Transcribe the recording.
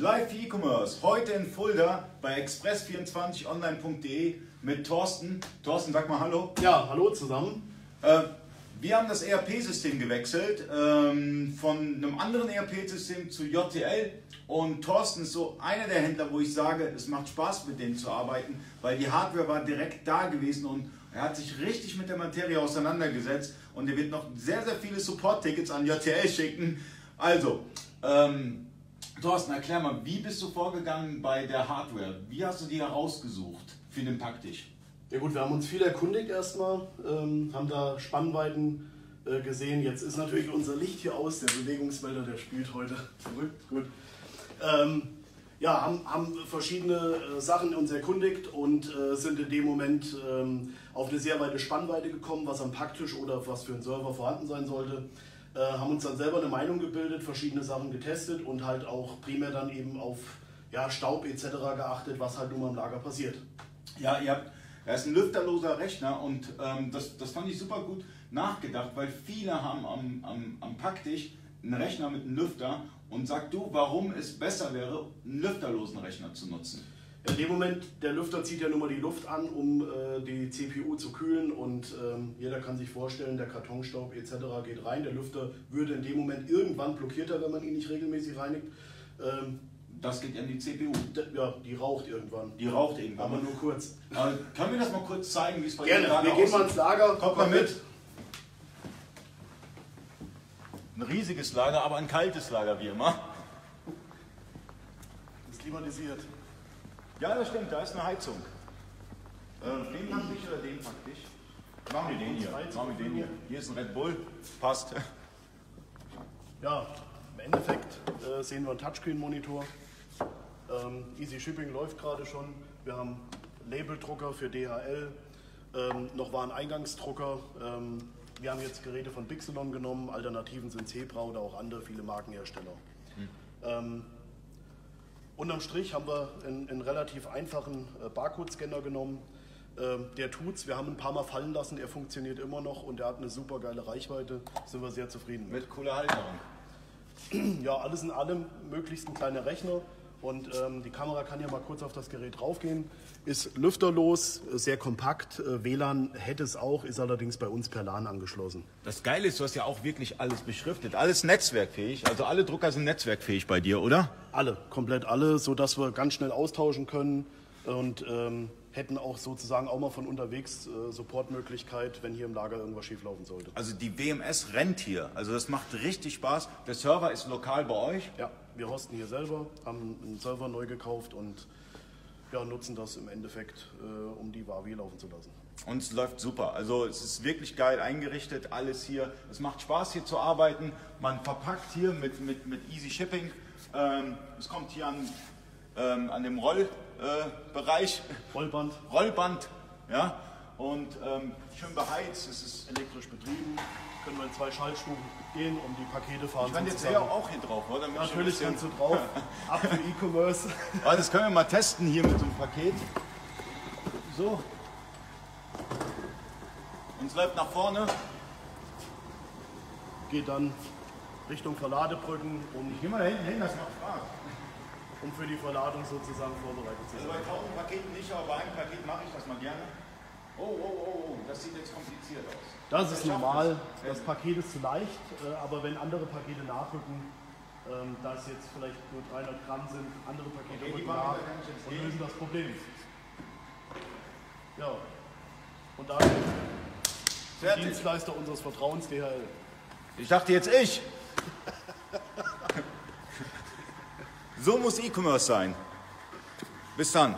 Live E-Commerce, heute in Fulda bei express24online.de mit Thorsten. Thorsten, sag mal Hallo. Ja, hallo zusammen. Äh, wir haben das ERP-System gewechselt ähm, von einem anderen ERP-System zu JTL und Thorsten ist so einer der Händler, wo ich sage, es macht Spaß mit denen zu arbeiten, weil die Hardware war direkt da gewesen und er hat sich richtig mit der Materie auseinandergesetzt und er wird noch sehr, sehr viele Support-Tickets an JTL schicken. Also, ähm, Thorsten, erklär mal, wie bist du vorgegangen bei der Hardware? Wie hast du die herausgesucht für den Packtisch? Ja gut, wir haben uns viel erkundigt erstmal, ähm, haben da Spannweiten äh, gesehen. Jetzt ist natürlich unser Licht hier aus, der Bewegungsmelder, der spielt heute verrückt. Gut. Ähm, ja, haben, haben verschiedene äh, Sachen uns erkundigt und äh, sind in dem Moment ähm, auf eine sehr weite Spannweite gekommen, was am Packtisch oder was für einen Server vorhanden sein sollte. Äh, haben uns dann selber eine Meinung gebildet, verschiedene Sachen getestet und halt auch primär dann eben auf ja, Staub etc. geachtet, was halt nun mal im Lager passiert. Ja, ihr habt, er ist ein lüfterloser Rechner und ähm, das, das fand ich super gut nachgedacht, weil viele haben am, am, am Packtisch einen Rechner mit einem Lüfter und sag du, warum es besser wäre, einen lüfterlosen Rechner zu nutzen. In dem Moment, der Lüfter zieht ja nur mal die Luft an, um äh, die CPU zu kühlen und ähm, jeder kann sich vorstellen, der Kartonstaub etc. geht rein. Der Lüfter würde in dem Moment irgendwann blockierter, wenn man ihn nicht regelmäßig reinigt. Ähm, das geht an die CPU. Ja, die raucht irgendwann. Die raucht irgendwann. Aber nur kurz. Aber können wir das mal kurz zeigen, wie es bei Gerne, wir gehen mal ins Lager. Kommt mal mit. Ein riesiges Lager, aber ein kaltes Lager wie immer. Ist klimatisiert. Ja, das stimmt, da ist eine Heizung. Äh, den pack ich oder den pack ich? Machen wir den hier. Machen wir den hier. Hier ist ein Red Bull. Passt. Ja, im Endeffekt äh, sehen wir einen Touchscreen-Monitor. Ähm, Easy Shipping läuft gerade schon. Wir haben Labeldrucker für DHL. Ähm, noch waren Eingangsdrucker. Ähm, wir haben jetzt Geräte von Bixelon genommen. Alternativen sind Zebra oder auch andere viele Markenhersteller. Hm. Ähm, Unterm Strich haben wir einen, einen relativ einfachen äh, Barcode-Scanner genommen. Ähm, der tut's. Wir haben ein paar Mal fallen lassen. Er funktioniert immer noch und er hat eine super geile Reichweite. Sind wir sehr zufrieden mit. Mit cooler Halterung. Ja, alles in allem möglichst ein kleiner Rechner. Und ähm, die Kamera kann ja mal kurz auf das Gerät draufgehen. Ist lüfterlos, sehr kompakt. Äh, WLAN hätte es auch, ist allerdings bei uns per LAN angeschlossen. Das Geile ist, du hast ja auch wirklich alles beschriftet. Alles netzwerkfähig. Also alle Drucker sind netzwerkfähig bei dir, oder? Alle, komplett alle, sodass wir ganz schnell austauschen können. Und ähm, hätten auch sozusagen auch mal von unterwegs äh, Supportmöglichkeit, wenn hier im Lager irgendwas schieflaufen sollte. Also die WMS rennt hier. Also das macht richtig Spaß. Der Server ist lokal bei euch? Ja, wir hosten hier selber, haben einen Server neu gekauft und ja, nutzen das im Endeffekt, äh, um die Wavi laufen zu lassen. Und es läuft super. Also es ist wirklich geil eingerichtet, alles hier. Es macht Spaß hier zu arbeiten. Man verpackt hier mit, mit, mit Easy Shipping. Ähm, es kommt hier an, ähm, an dem Roll, äh. Rollband. Rollband, ja. Und ähm, schön beheizt, es ist elektrisch betrieben. Können wir in zwei Schaltstufen gehen, um die Pakete fahren Ich kann jetzt ja auch hier drauf, oder? Natürlich kannst du drauf. Ab für E-Commerce. das können wir mal testen hier mit so einem Paket. So. Und es läuft nach vorne. Geht dann Richtung Verladebrücken. Um ich gehe mal da hinten hin, das macht Spaß um für die Verladung sozusagen vorbereitet zu sein. Also bei 1000 Paketen nicht, aber bei einem Paket mache ich das mal gerne. Oh, oh, oh, oh, das sieht jetzt kompliziert aus. Das ist normal, das Paket ist zu leicht, äh, aber wenn andere Pakete nachrücken, ähm, da es jetzt vielleicht nur 300 Gramm sind, andere Pakete okay, rücken nach und lösen das Problem. Ja, und da der Dienstleister unseres Vertrauens, DHL. Ich dachte jetzt ich. So muss E-Commerce sein. Bis dann.